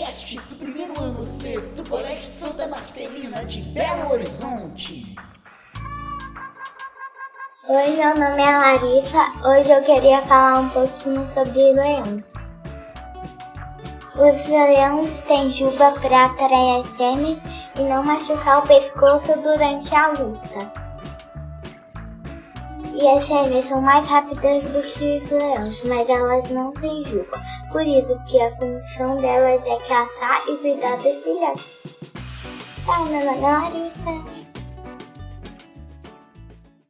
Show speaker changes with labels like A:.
A: podcast do primeiro ano C do Colégio Santa Marcelina de Belo Horizonte.
B: Oi, meu nome é Larissa. Hoje eu queria falar um pouquinho sobre leões. Os leões têm juba para atrair as fêmeas e não machucar o pescoço durante a luta. E as fêmeas são mais rápidas do que os leões, mas elas não têm juba. Por isso que a função delas é caçar e cuidar dos filhotes. Ai, meu nome é Larissa.